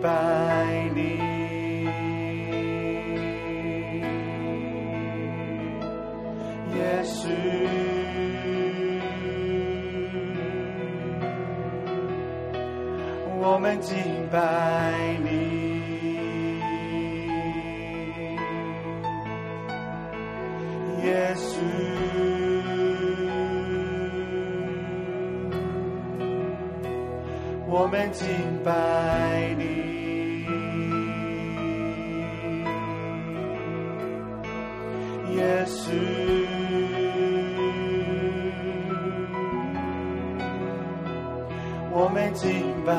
拜你。也许我们敬拜你。也许我们敬拜你。敬拜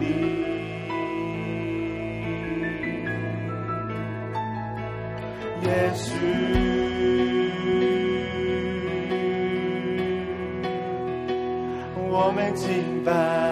你。也许我们敬拜。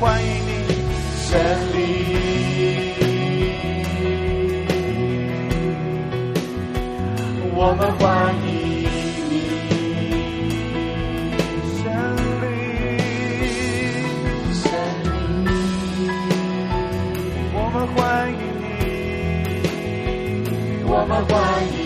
欢迎你，圣灵，我们欢迎你，圣灵，圣灵，我们欢迎你，我们欢迎。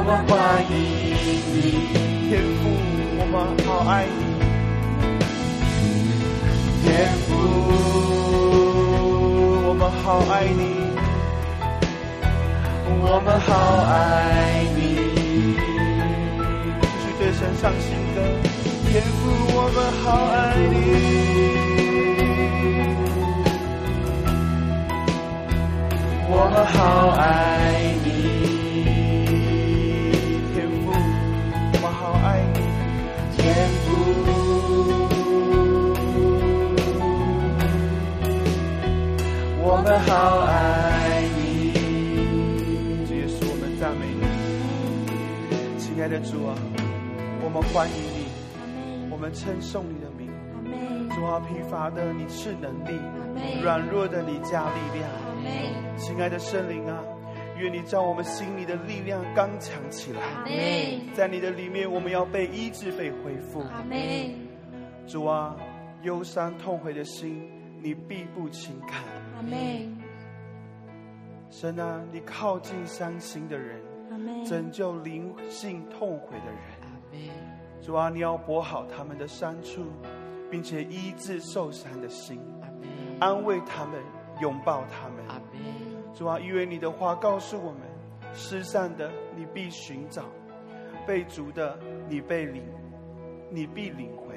我们欢迎你，天父，我们好爱你，天父，我们好爱你，我们好爱你，继续对神唱新歌，天父，我们好爱你，我们好爱你。我们好爱你，主耶稣，我们赞美你，亲爱的主啊，我们欢迎你，我们称颂你的名，主啊，疲乏的你赐能力，软弱的你加力量，亲爱的圣灵啊，愿你叫我们心里的力量刚强起来，在你的里面，我们要被医治、被恢复，主啊，忧伤痛悔的心，你必不轻看。阿门。神啊，你靠近伤心的人，拯救灵性痛悔的人。主啊，你要拨好他们的伤处，并且医治受伤的心，安慰他们，拥抱他们。主啊，因为你的话告诉我们：失散的你必寻找，被逐的你被领，你必领回；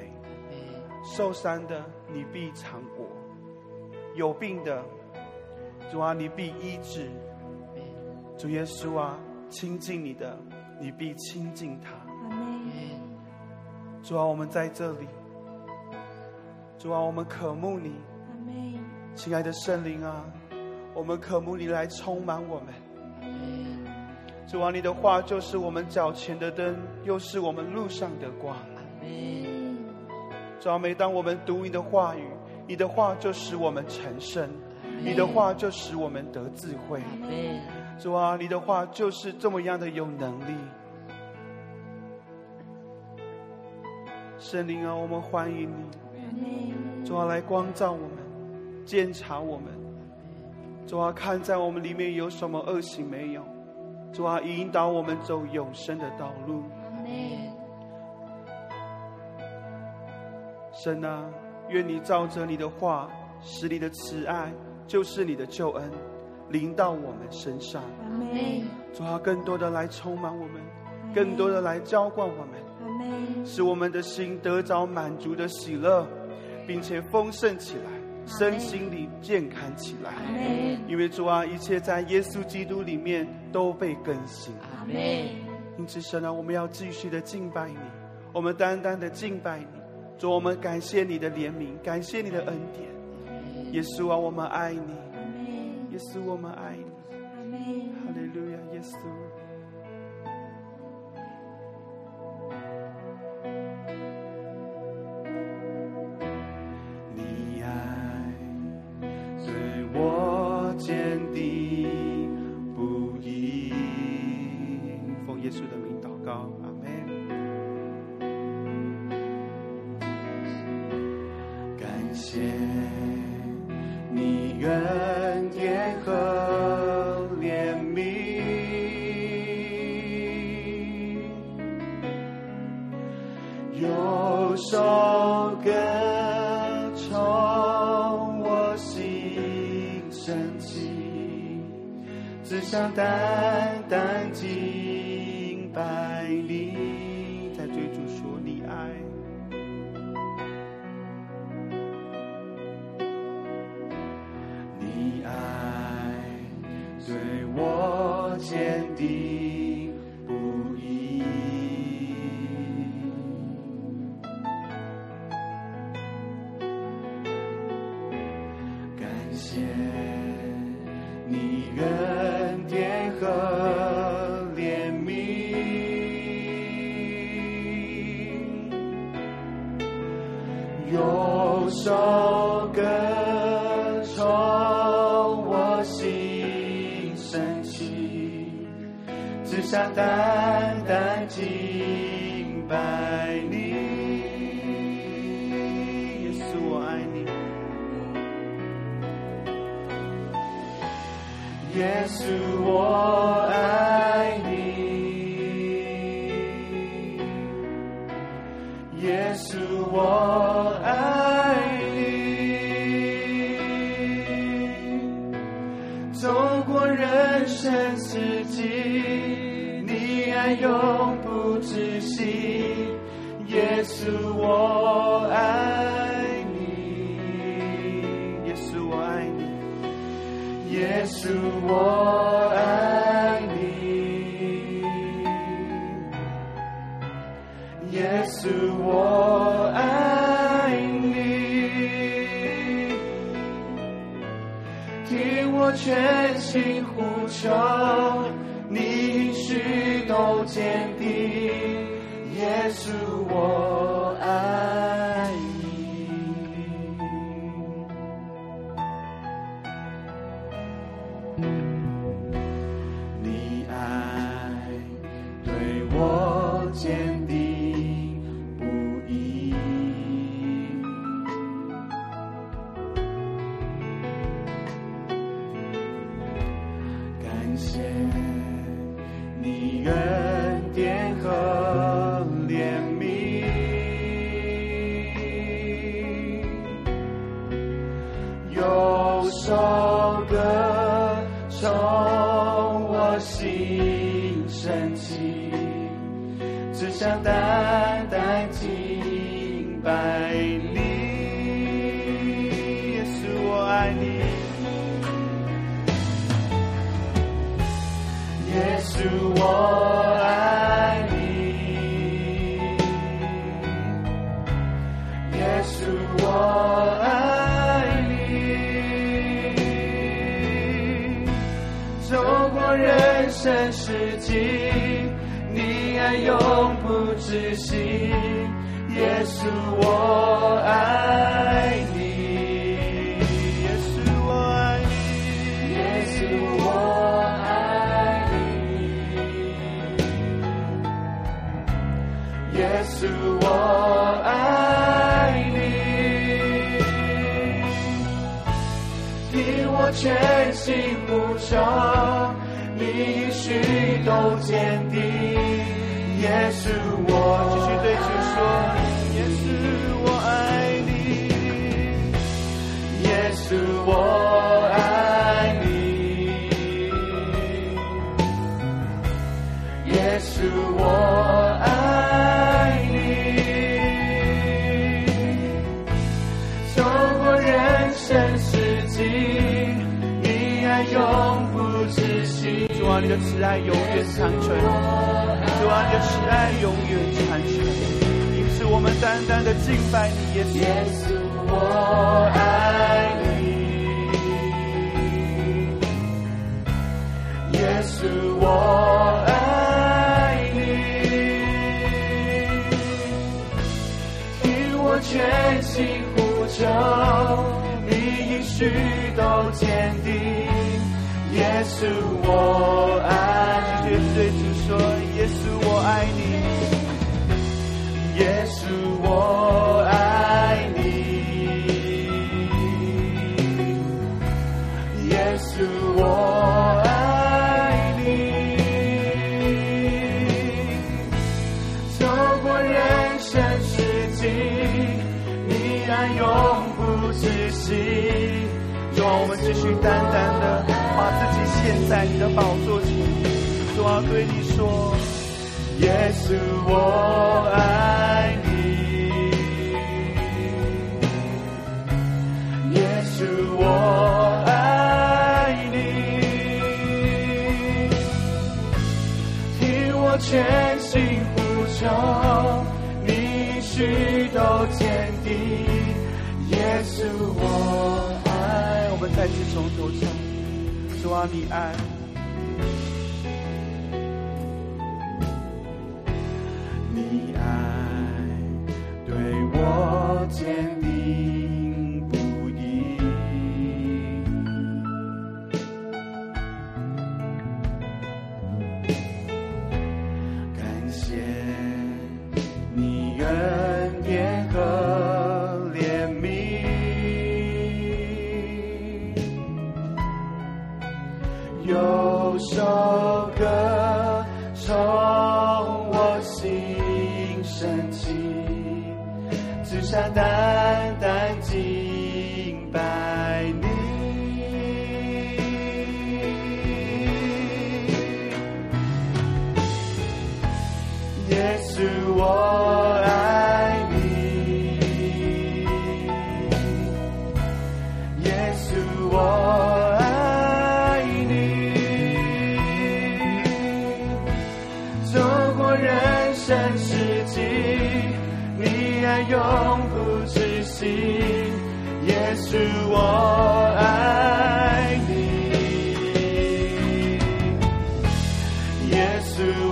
受伤的你必尝果。有病的，主啊，你必医治；主耶稣啊，亲近你的，你必亲近他。主啊，我们在这里。主啊，我们渴慕你。亲爱的圣灵啊，我们渴慕你来充满我们。主啊，你的话就是我们脚前的灯，又是我们路上的光。主啊，每当我们读你的话语。你的话就使我们成圣，你的话就使我们得智慧。主啊，你的话就是这么样的有能力。圣灵啊，我们欢迎你。主啊，来光照我们，检查我们。主啊，看在我们里面有什么恶行没有？主啊，引导我们走永生的道路。神啊。愿你照着你的话，使你的慈爱就是你的救恩临到我们身上。阿门。主啊，更多的来充满我们，更多的来浇灌我们，阿门。使我们的心得着满足的喜乐，并且丰盛起来，身心灵健康起来。阿门。因为主啊，一切在耶稣基督里面都被更新。阿门。因此，神啊，我们要继续的敬拜你，我们单单的敬拜你。我们感谢你的怜悯，感谢你的恩典。耶稣啊，我们爱你。耶稣，我们爱你。哈利路亚，耶稣。耶稣，我爱你。走过人生四季，你爱永不止息。耶稣，我爱你。耶稣，我爱你。耶稣，我全心呼求，人生四季，你爱永不止息。耶稣，我爱你。耶稣，我爱你。耶稣，我爱你。耶稣，我爱你。听我全心呼求，你许都坚定。也是，我继续对主说，也是，我爱你。也是，我你的慈爱永远长存，主啊，你的慈爱永远长存。因此，我们单单的敬拜你，耶稣，我爱你，耶稣，我爱你，听我全心呼求，你应许都坚定。耶稣，我爱你。绝对主说，耶稣，我爱你。耶稣，我爱你。耶稣，我爱你。走过人生四季，你爱永不止息。让我们继续单单的。把自己献在你的宝座前，主啊，对你。说，耶稣，我爱你，耶稣，我爱你，听我全心呼求，你许都坚定，耶稣，我爱。我们再次从头唱。主啊，你爱，你爱对我坚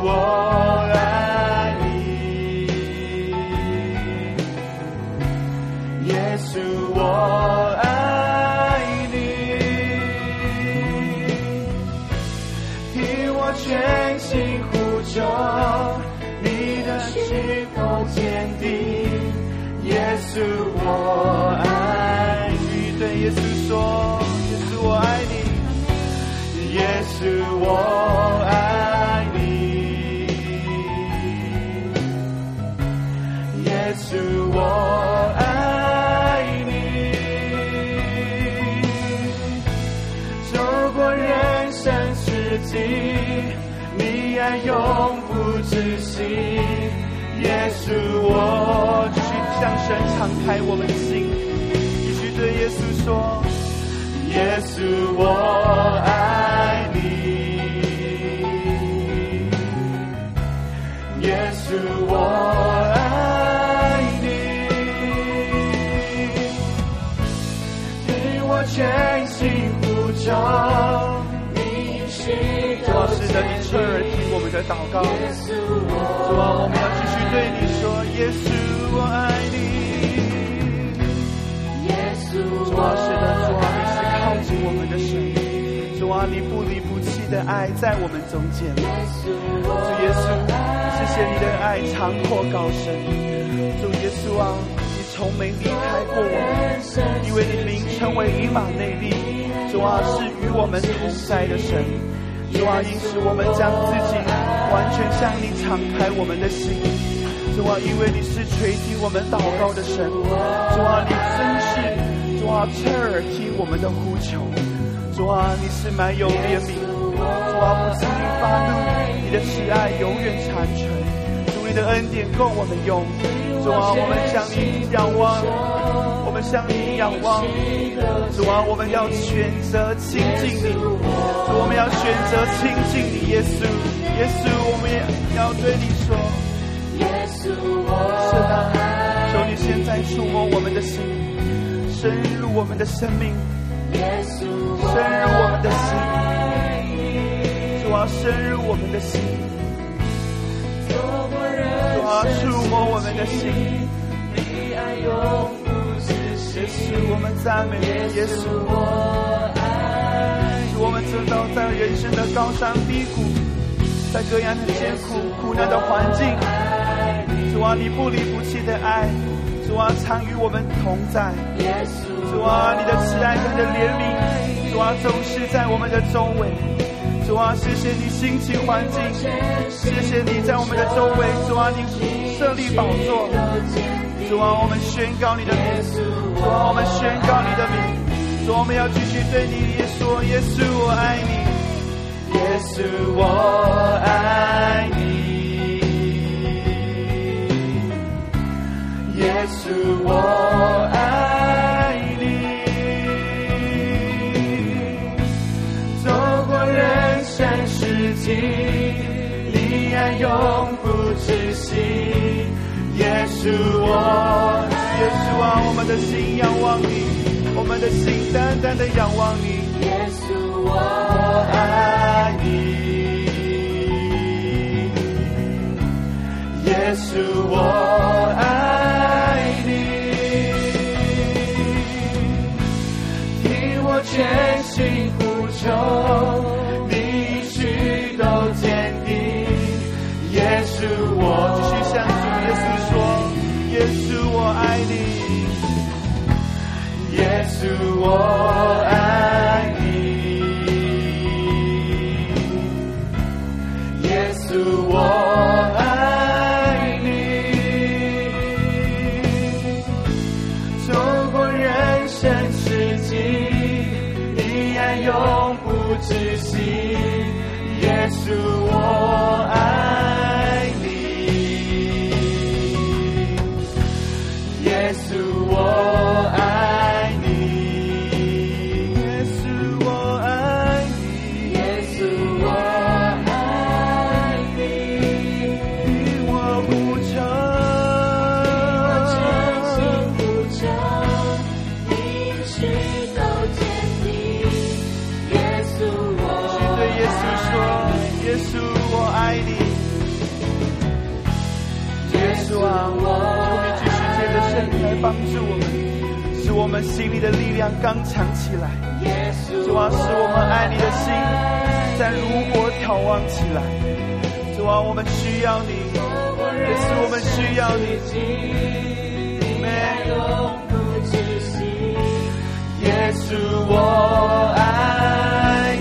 我爱你，耶稣，我爱你，听我全心呼求，你的许都坚定。耶稣，我爱你。对耶稣说，耶稣，我爱你。耶稣，我你爱永不止息。耶稣，我去。向神敞开我们的心，继续对耶稣说：耶稣，我爱你。耶稣，我侧耳听我们的祷告。主啊，我们要继续对你说，耶稣，我爱你。主啊，是的，主啊，你是靠近我们的神。主啊，你不离不弃的爱在我们中间。主耶稣，谢谢你的爱长阔高深。主耶稣啊，你从没离开过我们，因为你名称为以马内利。主啊，是与我们同在的神。主啊，因此我们将自己完全向你敞开我们的心。主啊，因为你是垂听我们祷告的神。主啊，你真是。主啊，侧耳听我们的呼求。主啊，你是满有怜悯。主啊，不轻易发怒，你的慈爱永远长存。主，你的恩典够我们用。主啊，我们向你仰望，向你仰望。主啊，我们要选择亲近你。主，我们要选择亲近你，耶稣。耶稣，我们也要对你说：耶稣，我是的，求你现在触摸我们的心，深入我们的生命，深入我们的心。主啊，深入我们的心。主啊，触摸我们的心。耶稣，我们赞美你，耶稣，我们知道在人生的高山低谷，在各样的艰苦苦难的环境，主啊，你不离不弃的爱，主啊，常与我们同在，主啊，你的慈爱你的怜悯，主啊，总是在我们的周围，主啊，谢谢你心情环境，谢谢你在我们的周围，主啊，你设立宝座。主啊，我们宣告你的名；主，我们宣告你的名。主，我们要继续对你也说：耶稣，我爱你；耶稣，我爱你；耶稣，我爱你。走过人生四季，你爱永不止息。耶稣，我啊，我们的心仰望你，我们的心单单的仰望你。耶稣，我爱你。耶稣，我爱你。听我全心呼求，我爱你，耶稣，我心里的力量刚强起来。主啊，使我们爱你的心在如火眺望起来。主啊，我们需要你，也是我们需要你。耶稣，我爱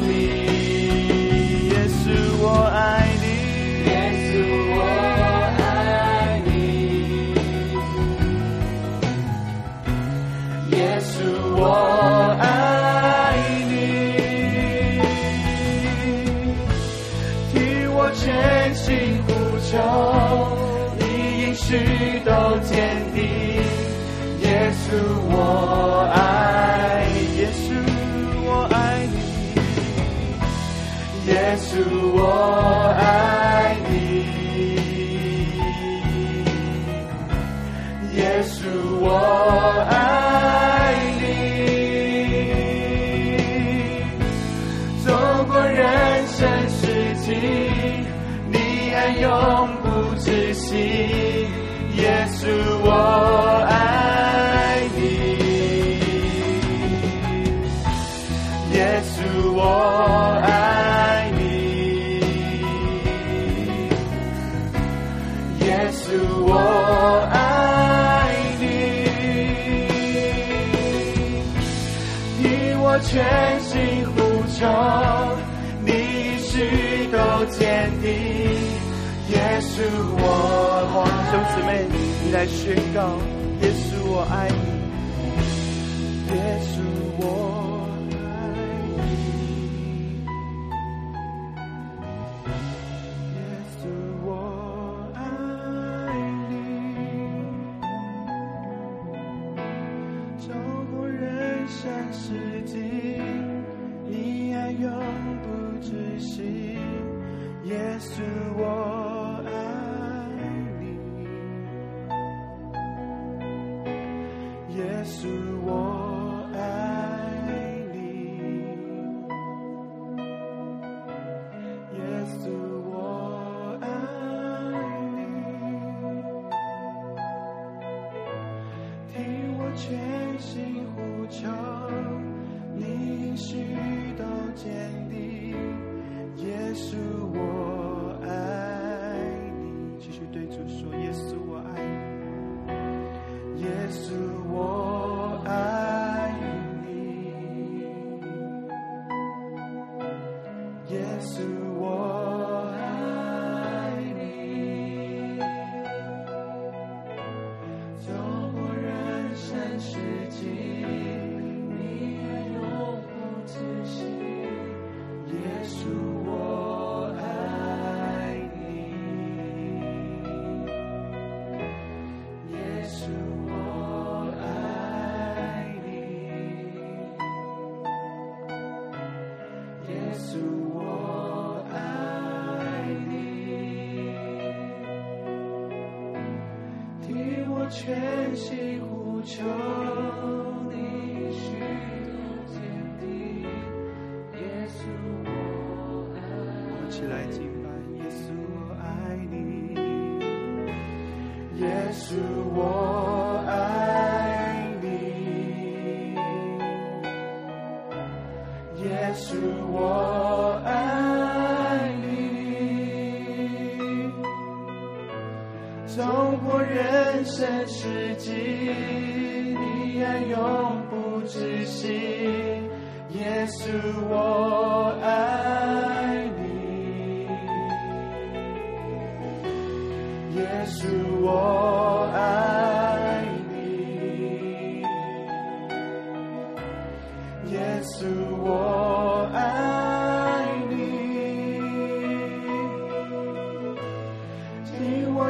求你应许都坚定，耶稣我爱，耶稣我爱你，耶稣我爱你，耶稣我。呼求，你许都坚定，耶稣，我爱你。兄姊妹，你来宣告，耶稣，我爱你，耶全心呼求，你应许都坚定，耶稣我爱你。继续对主说，耶稣我爱你，耶稣我是我爱你，耶稣我爱你。走过人生四季，你爱永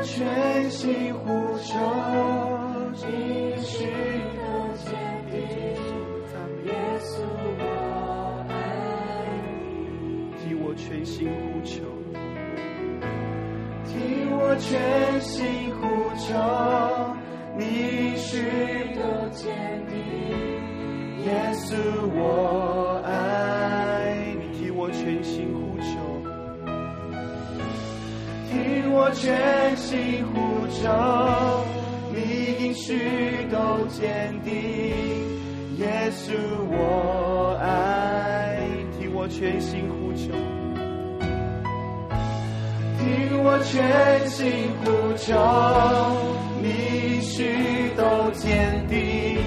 全心呼求，继续的坚定，耶稣我爱你。听我全心呼求，听我全心呼求，你许的坚定，耶稣我我全心呼求，你应许都坚定，耶稣我爱。听我全心呼求，听我全心呼求，你应许都坚定，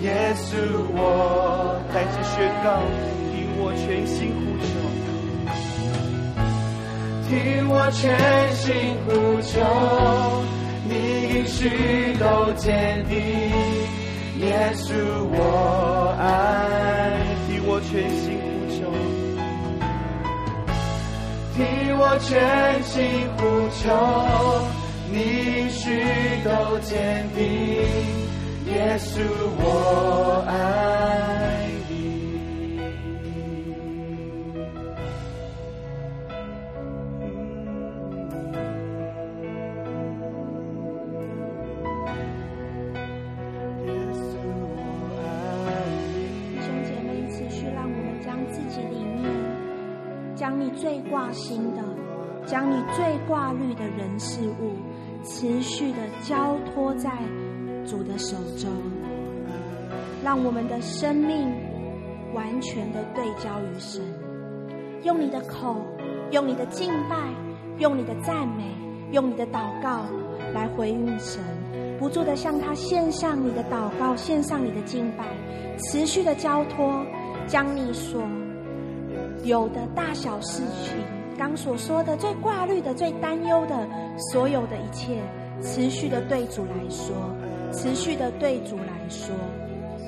耶稣我带着宣告，听我全心呼。听我全心呼求，你应许都坚定，耶稣我爱。听我全心呼求，听我全心呼求，你应许都坚定，耶稣我爱挂心的，将你最挂虑的人事物，持续的交托在主的手中，让我们的生命完全的对焦于神，用你的口，用你的敬拜，用你的赞美，用你的祷告来回应神。不住的向他献上你的祷告，献上你的敬拜，持续的交托，将你所有的大小事情，刚所说的最挂虑的、最担忧的，所有的一切，持续的对主来说，持续的对主来说，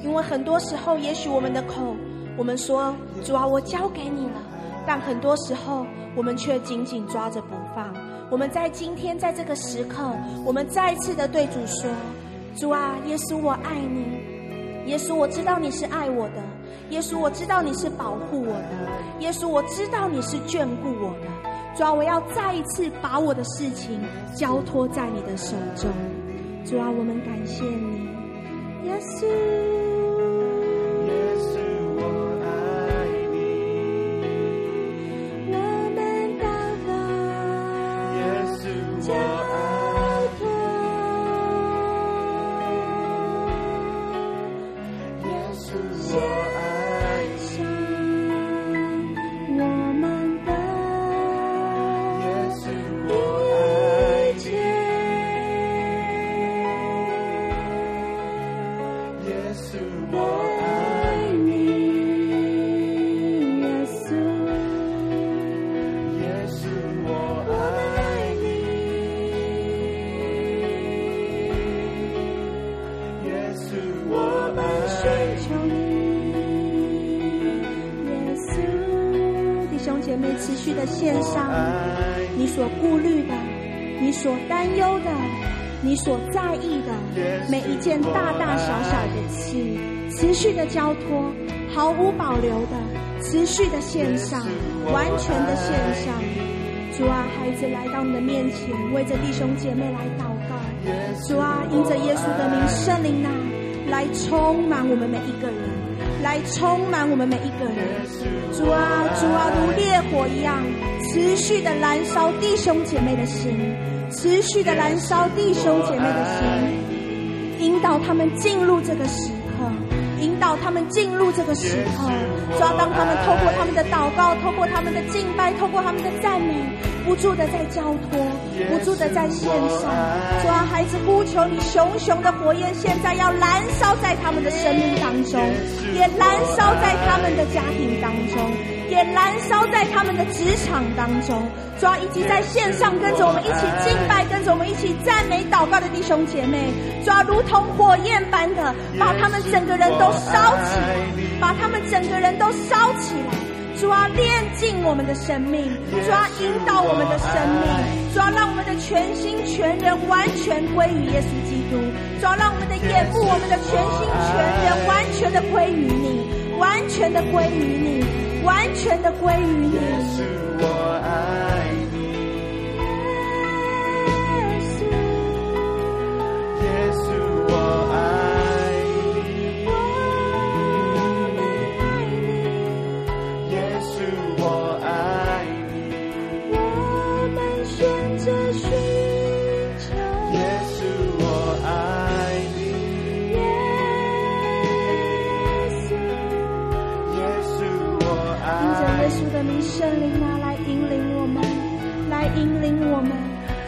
因为很多时候，也许我们的口，我们说主啊，我交给你了，但很多时候，我们却紧紧抓着不放。我们在今天在这个时刻，我们再次的对主说：“主啊，耶稣，我爱你，耶稣，我知道你是爱我的。耶稣，我知道你是保护我的。耶稣，我知道你是眷顾我的。主啊，我要再一次把我的事情交托在你的手中。主啊，我们感谢你，耶稣。你所在意的每一件大大小小的事，持续的交托，毫无保留的，持续的献上，完全的献上。主啊，孩子来到你的面前，为着弟兄姐妹来祷告。主啊，因着耶稣的名，圣灵啊，来充满我们每一个人，来充满我们每一个人。主啊，主啊，如烈火一样，持续的燃烧弟兄姐妹的心。持续的燃烧弟兄姐妹的心，引导他们进入这个时刻，引导他们进入这个时刻。主啊，当他们透过他们的祷告，透过他们的敬拜，透过他们的赞美，不住的在交托，不住的在献上。主啊，孩子呼求你，熊熊的火焰现在要燃烧在他们的生命当中，也燃烧在他们的家庭当中，也燃烧在他们的职场当中。主啊，以及在线上跟着我们一起敬拜，跟着我们一起赞美祷告的弟兄姐妹，主啊，如同火焰般的把他们整个人都烧起来，把他们整个人都烧起来。主啊，炼净我们的生命，主啊，引导我们的生命，主啊，让我们的全心全人完全归于耶稣基督，主啊，让我们的眼目，我们的全心全人完全的归于你，完全的归于你，完全的归于你。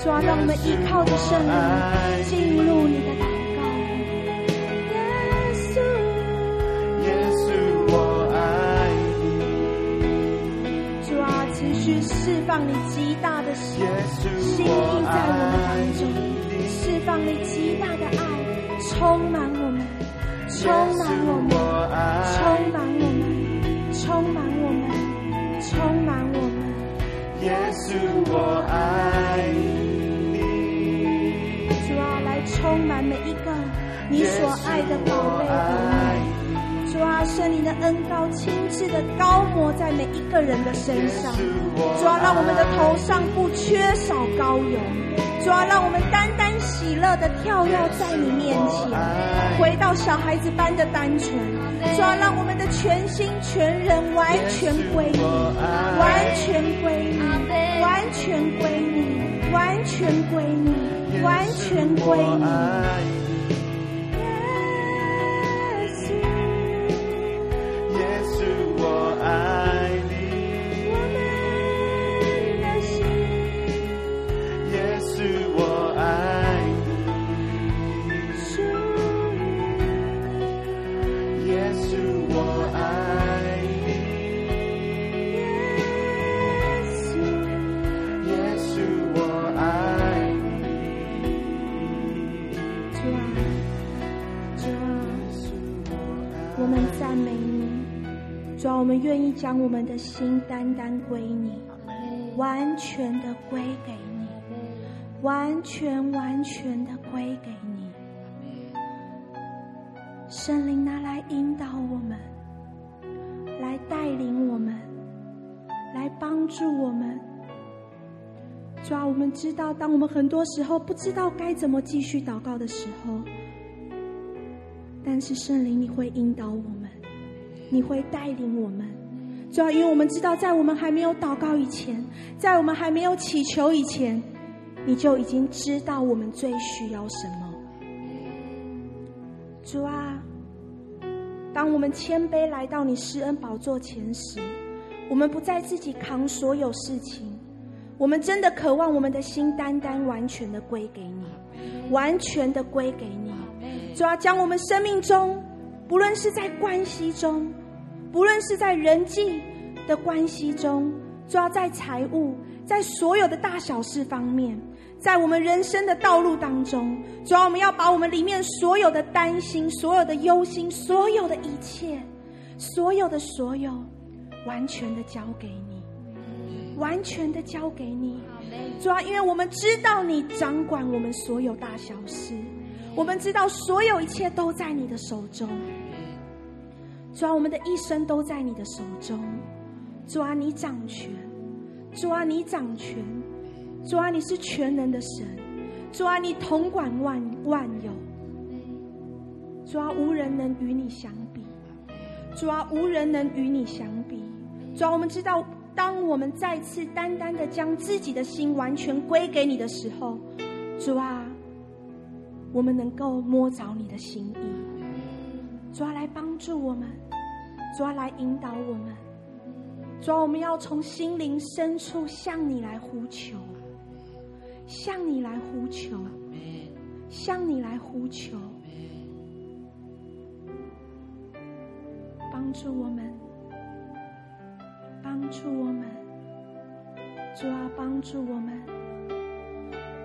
主啊，让我们依靠着圣灵进入你的祷告。耶稣，耶稣，我爱你。主啊，持续释放你极大的心心意在我们当中，释放你极大的爱，充满我们，充满我们，充满我们，充满我们，充满我们。耶稣，我爱你。充满每一个你所爱的宝贝儿女，主啊，圣灵的恩膏亲自的高抹在每一个人的身上，主啊，让我们的头上不缺少膏油，主啊，让我们单单喜乐的跳跃在你面前，回到小孩子般的单纯，主要，让我们的全心全人完全归你，完全归你，完全归你，完全归你。完全归你。我们愿意将我们的心单单归你，完全的归给你，完全完全的归给你。圣灵拿来引导我们，来带领我们，来帮助我们。主啊，我们知道，当我们很多时候不知道该怎么继续祷告的时候，但是圣灵你会引导我们，你会带领我们。主要因为我们知道，在我们还没有祷告以前，在我们还没有祈求以前，你就已经知道我们最需要什么。主啊，当我们谦卑来到你施恩宝座前时，我们不再自己扛所有事情，我们真的渴望我们的心单单完全的归给你，完全的归给你。主啊，将我们生命中，不论是在关系中，不论是在人际的关系中，主要在财务，在所有的大小事方面。在我们人生的道路当中，主要我们要把我们里面所有的担心、所有的忧心、所有的一切、所有的所有，完全的交给你，完全的交给你。主要因为我们知道你掌管我们所有大小事，我们知道所有一切都在你的手中。主要我们的一生都在你的手中。主啊，你掌权。主啊，你掌权。主啊，你是全能的神，主啊，你统管万万有，主啊，无人能与你相比，主啊，无人能与你相比。主啊，我们知道，当我们再次单单的将自己的心完全归给你的时候，主啊，我们能够摸着你的心意，主啊，来帮助我们，主啊，来引导我们，主啊，我们要从心灵深处向你来呼求。向你来呼求，向你来呼求，帮助我们，帮助我们，主啊，帮助我们，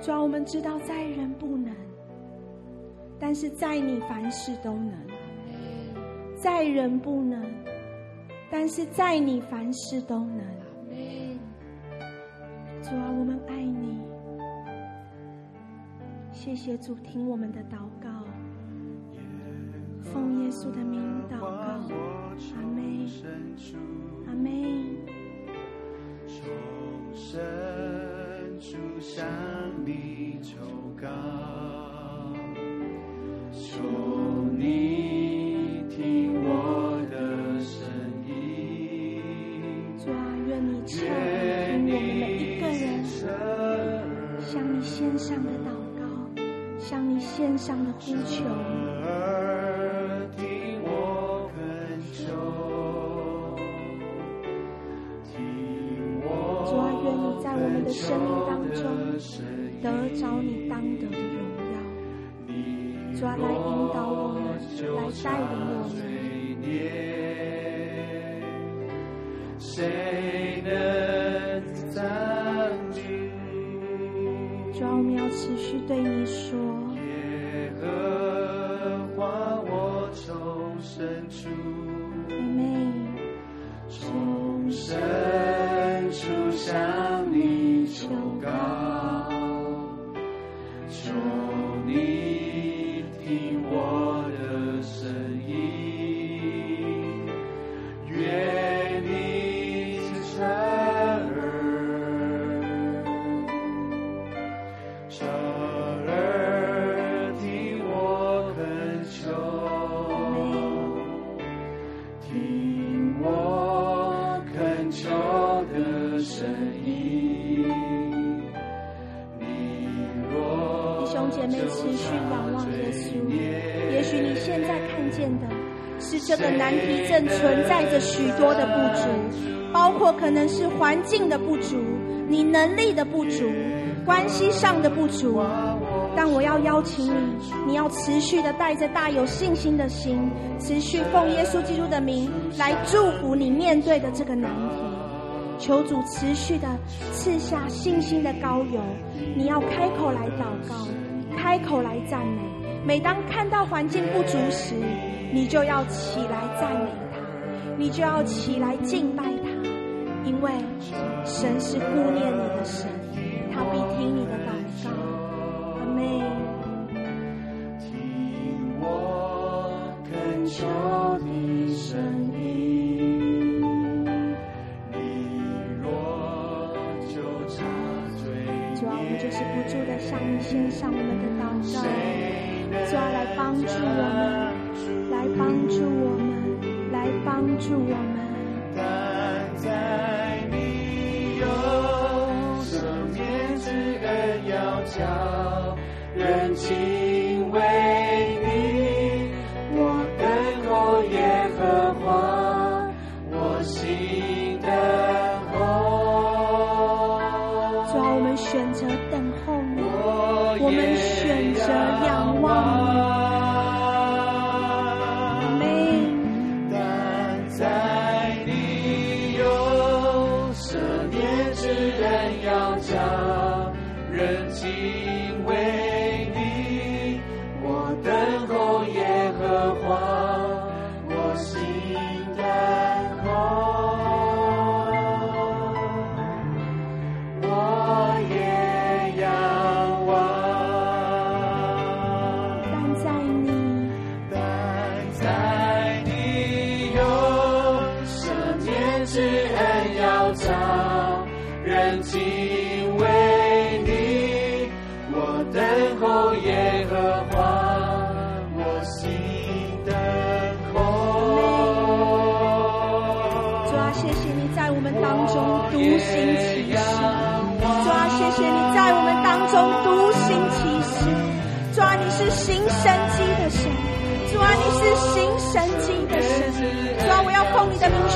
主啊，我们知道在人不能，但是在你凡事都能；在人不能，但是在你凡事都能。主啊，我们爱你。谢谢主，听我们的祷告，奉耶稣的名祷告，阿妹，阿妹。从深处向你求告，求你上的呼求，主啊，愿你在我们的生命当中得着你当得的荣耀。主啊，来引导我们，来带领我们。谁能这着许多的不足，包括可能是环境的不足、你能力的不足、关系上的不足。但我要邀请你，你要持续的带着大有信心的心，持续奉耶稣基督的名来祝福你面对的这个难题。求主持续的赐下信心的膏油，你要开口来祷告，开口来赞美。每当看到环境不足时，你就要起来赞美，你就要起来敬拜他因为神是顾念你的神他必听你的祷告。阿妹听我恳求的声音你若就差最后一眼助我们。但在你有赦免之恩，要叫人敬畏你。我等候耶和华，我心等候。主啊，我们选择等候你，我们选择仰望你。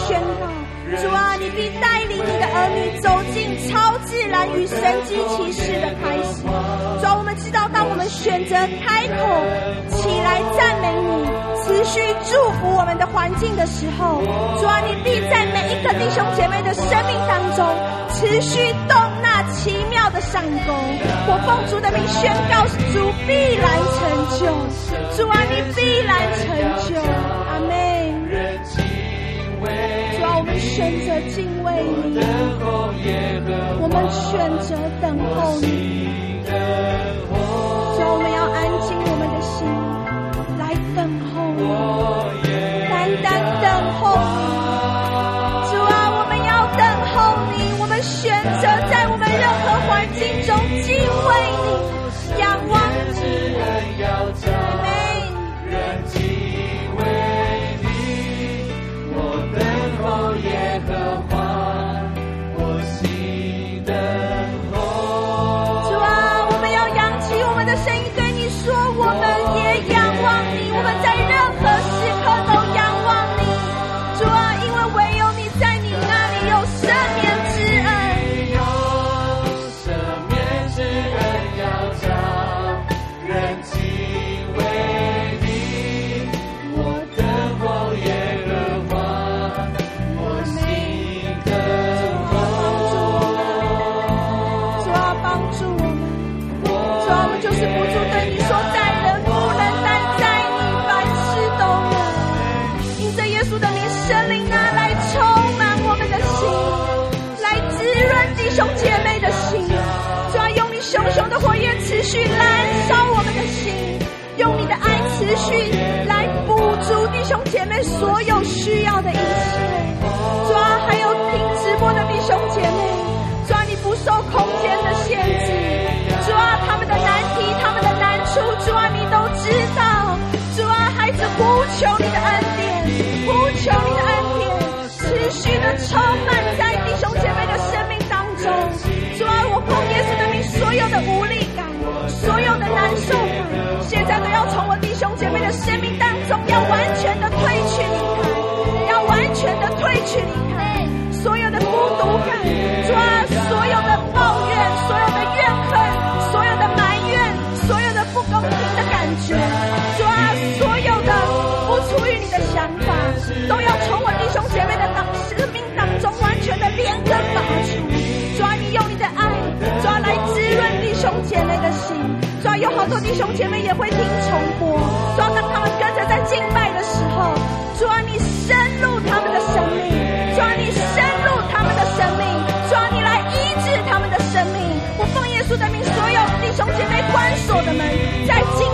宣告主啊，你必带领你的儿女走进超自然与神迹奇事的开始。主啊，我们知道，当我们选择开口起来赞美你，持续祝福我们的环境的时候，主啊，你必在每一个弟兄姐妹的生命当中持续动那奇妙的上工。我奉主的名宣告，主必然成就。主啊，你必然成就。我们选择敬畏你，我们选择等候你。持续来补足弟兄姐妹所有需要的一切。主啊，还有听直播的弟兄姐妹，主啊，你不受空间的限制。主啊，他们的难题、他们的难处，主啊，你都知道。主啊，孩子呼求你的恩典，呼求你的恩典，持续的充满在生命当中，要完全的退去离开，要完全的退去离开。所有的孤独感，抓所有的抱怨，所有的怨恨，所有的埋怨，所有的不公平的感觉，抓所有的不出于你的想法，都要从我弟兄姐妹的当生命当中完全的连根拔除。抓你用你的爱，抓来滋润弟兄姐妹的心。抓有好多弟兄姐妹也会听重播，主啊，当他们跟着在敬拜的时候，主啊，你深入他们的生命，主啊，你深入他们的生命，主啊，你来医治他们的生命。我奉耶稣的名，所有弟兄姐妹关锁的门，在今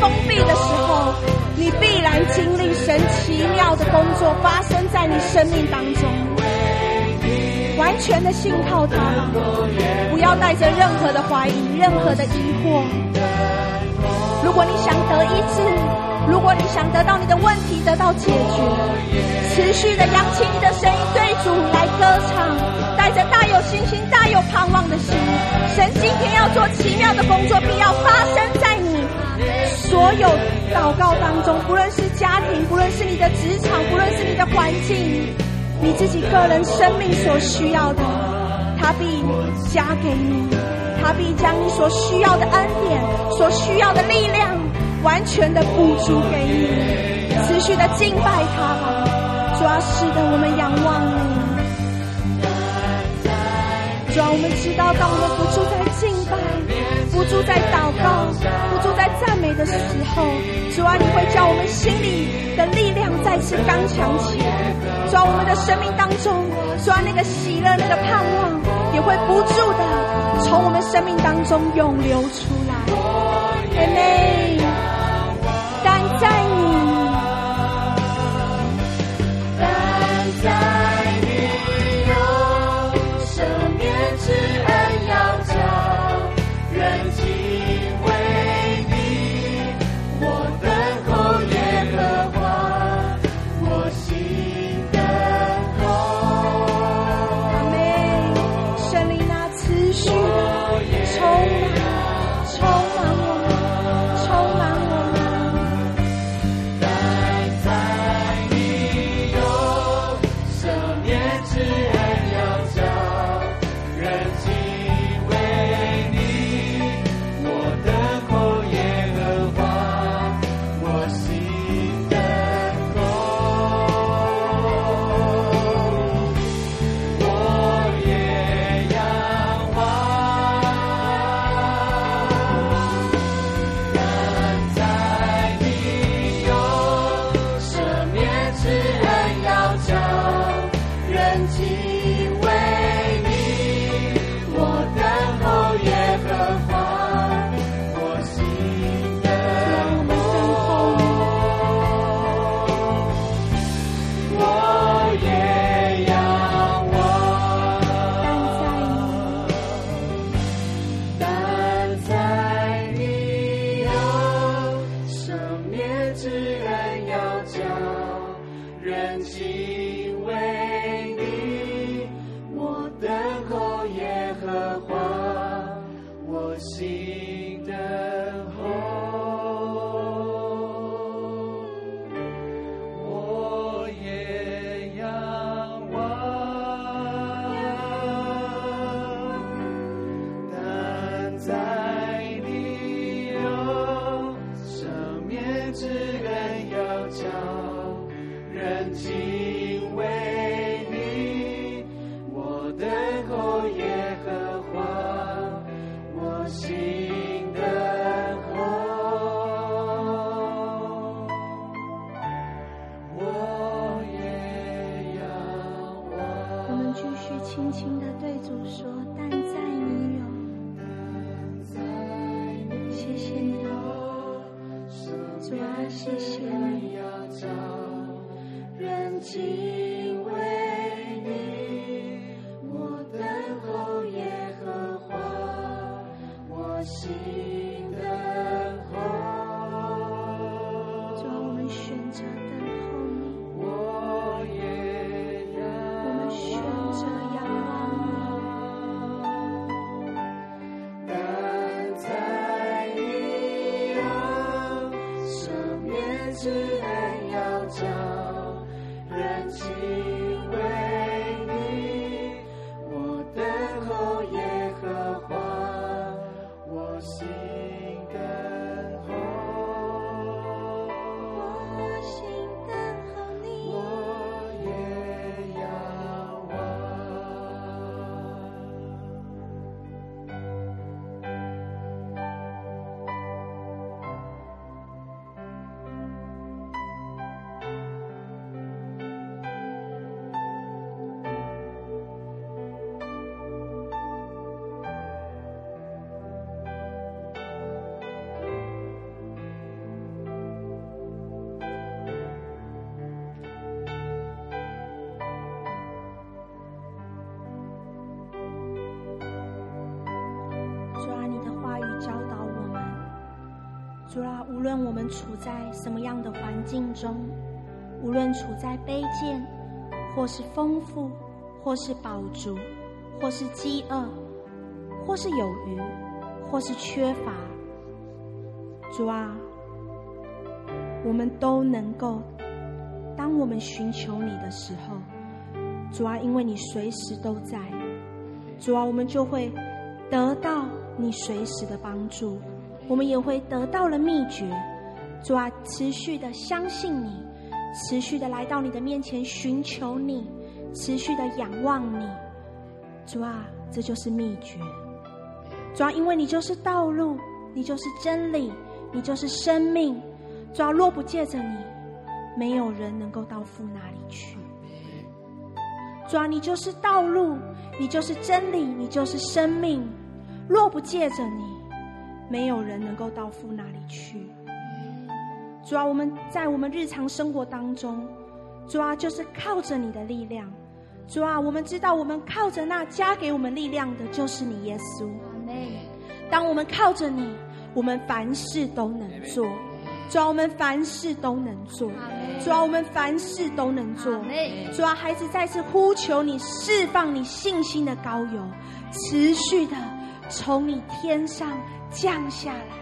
封闭的时候，你必然经历神奇妙的工作发生在你生命当中。完全的信靠他，不要带着任何的怀疑、任何的疑惑。如果你想得医治，如果你想得到你的问题得到解决，持续的扬起你的声音对主来歌唱，带着大有信心、大有盼望的心。神今天要做奇妙的工作，必要发生在所有祷告当中，不论是家庭，不论是你的职场，不论是你的环境，你自己个人生命所需要的，他必加给你，他必将你所需要的恩典、所需要的力量。完全的补足给你，持续的敬拜他吧。主啊，是的，我们仰望你。主啊，我们知道，当我们不住在敬拜、不住在祷告、不住在赞美的时候，主啊，你会叫我们心里的力量再次刚强起来。主啊，我们的生命当中，主啊，那个喜乐、那个盼望，也会不住的从我们生命当中涌流出来。妹妹。无论我们处在什么样的环境中，无论处在卑贱，或是丰富，或是饱足，或是饥饿，或是有余，或是缺乏，主啊，我们都能够，当我们寻求你的时候，主啊，因为你随时都在，主啊，我们就会得到你随时的帮助。我们也会得到了秘诀，主啊，持续的相信你，持续的来到你的面前寻求你，持续的仰望你，主啊，这就是秘诀。主啊，因为你就是道路，你就是真理，你就是生命。主啊，若不借着你，没有人能够到父那里去。主啊，你就是道路，你就是真理，你就是生命。若不借着你，没有人能够到父那里去。主啊，我们在我们日常生活当中，主啊，就是靠着你的力量。主啊，我们知道我们靠着那加给我们力量的，就是你耶稣。当我们靠着你，我们凡事都能做。主啊，我们凡事都能做。主啊，我们凡事都能做。主啊，孩子再次呼求你，释放你信心的高油，持续的从你天上。降下来，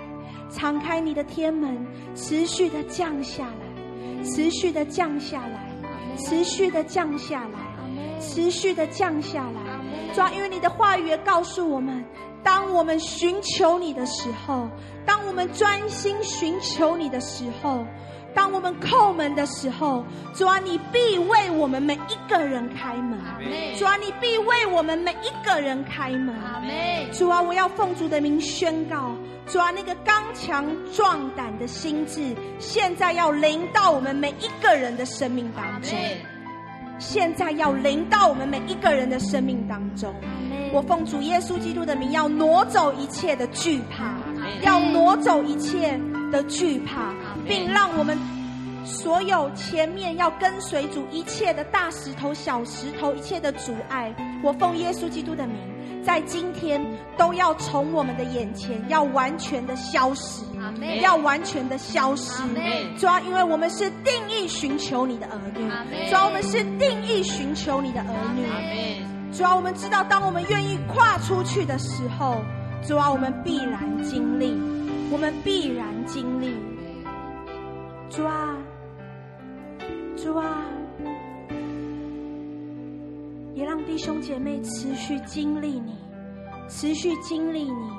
敞开你的天门，持续的降下来，持续的降下来，持续的降下来，持续的降下来。主啊，因为你的话语也告诉我们，当我们寻求你的时候，当我们专心寻求你的时候。当我们叩门的时候，主啊，你必为我们每一个人开门。主啊，你必为我们每一个人开门。主啊，我要奉主的名宣告，主啊，那个刚强壮胆的心智，现在要临到我们每一个人的生命当中。现在要临到我们每一个人的生命当中。我奉主耶稣基督的名，要挪走一切的惧怕，要挪走一切的惧怕。并让我们所有前面要跟随主一切的大石头、小石头、一切的阻碍，我奉耶稣基督的名，在今天都要从我们的眼前要完全的消失，要完全的消失。主要因为我们是定义寻求你的儿女，主要我们是定义寻求你的儿女。主要我们知道，当我们愿意跨出去的时候，主要我们必然经历，我们必然经历。主啊，主啊，也让弟兄姐妹持续经历你，持续经历你。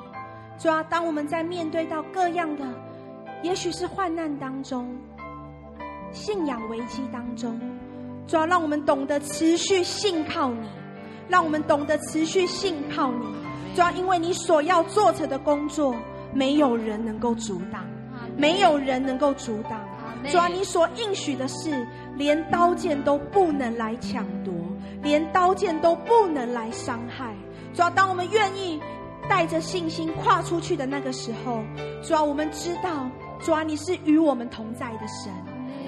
主啊，当我们在面对到各样的，也许是患难当中、信仰危机当中，主啊，让我们懂得持续信靠你，让我们懂得持续信靠你。主啊，因为你所要做成的工作，没有人能够阻挡，没有人能够阻挡。主啊，你所应许的事，连刀剑都不能来抢夺，连刀剑都不能来伤害。主啊，当我们愿意带着信心跨出去的那个时候，主啊，我们知道，主啊，你是与我们同在的神。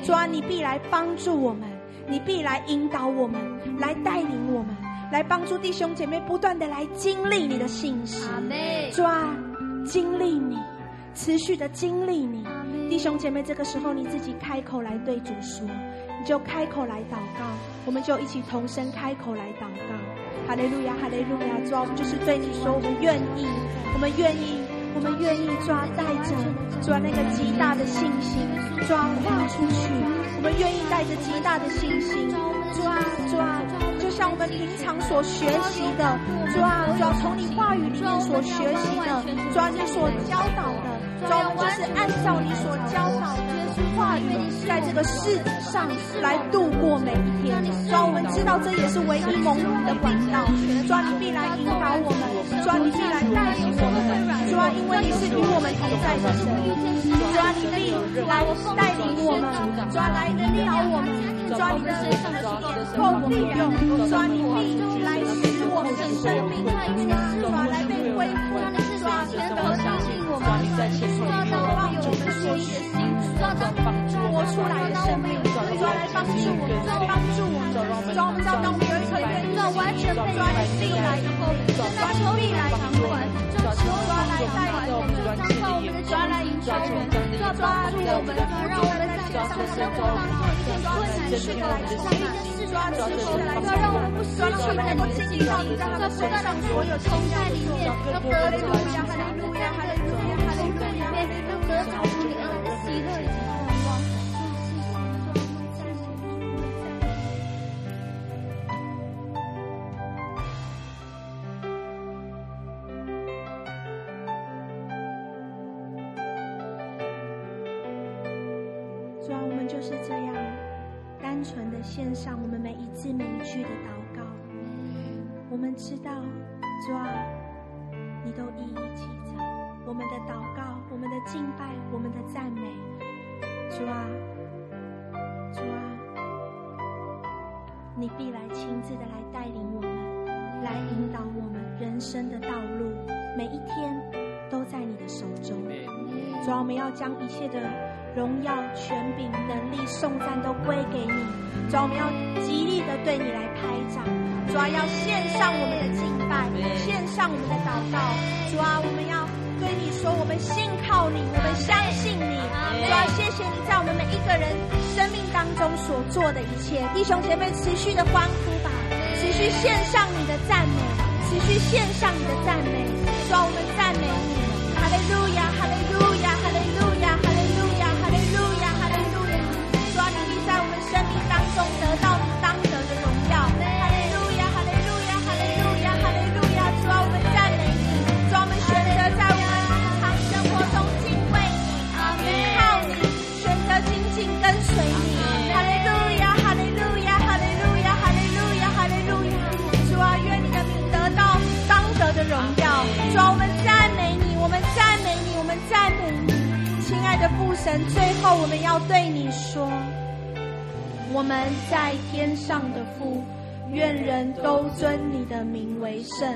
主啊，你必来帮助我们，你必来引导我们，来带领我们，来帮助弟兄姐妹不断的来经历你的信实。主啊，经历你，持续的经历你。弟兄姐妹，这个时候你自己开口来对主说，你就开口来祷告，我们就一起同声开口来祷告。哈利路亚，哈利路亚！主啊，我们就是对你说，我们愿意，我们愿意，我们愿意抓带着抓那个极大的信心抓跨出去，我们愿意带着极大的信心抓抓，就像我们平常所学习的抓抓，从你话语里面所学习的抓，你所教导的。主，我们就是按照你所教导的话语，在这个世上来度过每一天。主，我们知道这也是唯一蒙福的管道。主，你必来引导我们，主，你必来带领我们。主，因为你是与我们同在的神。主，你必来带领我们，主，来引导我们。主，你的身上的血够我们用。主，你必来使我们的生命，主，来被恢复。主，全都相信我们。主。主啊，让我们所学的心，主啊，帮助活出来的生命，主啊，来帮助我们，主啊，帮助我们，主啊，我们知道当我们有一颗愿意完全被主啊必来以后，主啊，求你来掌管，主啊，来带领我们，主啊，来引导我们，主啊，要抓住我们，让我们在这上的生活当中，一天都持续的来抓你的事，抓持续的来抓，让我们不失去能够经历到你在他的身上所有冲在里面，要得着呀，哈利路亚，哈利路亚，哈利路亚，要得着主你恩的喜乐以及盼望。就是这样，单纯的献上我们每一字每一句的祷告。我们知道，主啊，你都一一记着我们的祷告、我们的敬拜、我们的赞美。主啊，主啊，你必来亲自的来带领我们，来引导我们人生的道路。每一天都在你的手中。主啊，我们要将一切的。荣耀、权柄、能力、颂赞都归给你。主啊，我们要极力的对你来拍掌。主啊，要献上我们的敬拜，献上我们的祷告。主啊，我们要对你说，我们信靠你，我们相信你。主啊，谢谢你在我们每一个人生命当中所做的一切。弟兄姐妹，持续的欢呼吧，持续献上你的赞美，持续献上你的赞美。主啊，我们赞美你，哈利路亚，哈利路亚，哈利路亚，哈利路亚。哈利路亚，哈利路亚。主啊你在我们生命当中得神，最后我们要对你说。我们在天上的父，愿人都尊你的名为圣，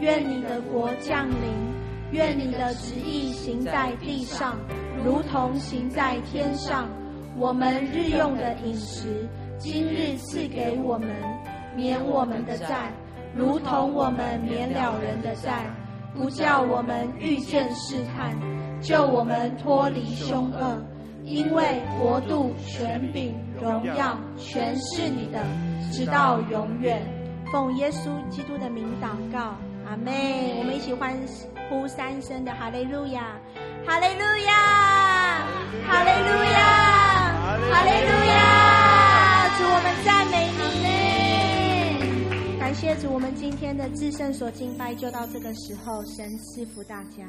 愿你的国降临，愿你的旨意行在地上，如同行在天上。我们日用的饮食，今日赐给我们，免我们的债，如同我们免了人的债，不叫我们遇见试探，救我们脱离凶恶。因为国度、权柄、荣耀，全是你的，直到永远。奉耶稣基督的名祷告，阿妹。我们一起欢呼三声的哈利路亚，哈利路亚，哈利路亚，哈利路亚。主，我们赞美你，感谢主。我们今天的至圣所敬拜就到这个时候，神赐福大家。